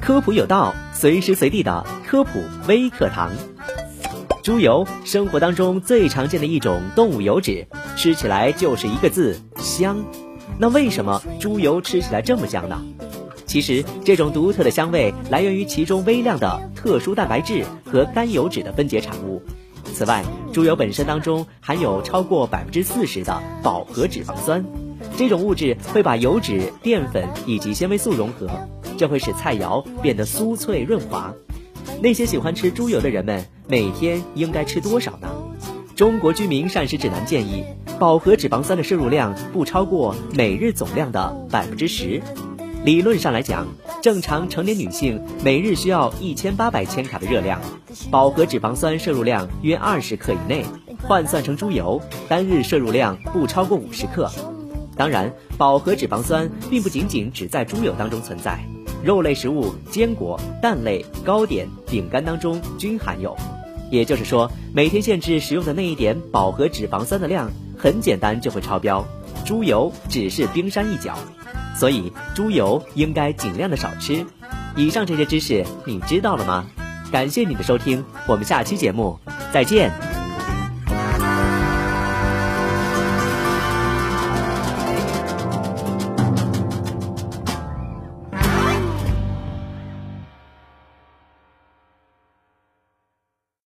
科普有道，随时随地的科普微课堂。猪油，生活当中最常见的一种动物油脂，吃起来就是一个字香。那为什么猪油吃起来这么香呢？其实，这种独特的香味来源于其中微量的特殊蛋白质和甘油脂的分解产物。此外，猪油本身当中含有超过百分之四十的饱和脂肪酸，这种物质会把油脂、淀粉以及纤维素融合，这会使菜肴变得酥脆润滑。那些喜欢吃猪油的人们，每天应该吃多少呢？中国居民膳食指南建议，饱和脂肪酸的摄入量不超过每日总量的百分之十。理论上来讲，正常成年女性每日需要一千八百千卡的热量，饱和脂肪酸摄入量约二十克以内，换算成猪油，单日摄入量不超过五十克。当然，饱和脂肪酸并不仅仅只在猪油当中存在，肉类食物、坚果、蛋类、糕点、饼干当中均含有。也就是说，每天限制食用的那一点饱和脂肪酸的量，很简单就会超标。猪油只是冰山一角。所以猪油应该尽量的少吃。以上这些知识你知道了吗？感谢你的收听，我们下期节目再见。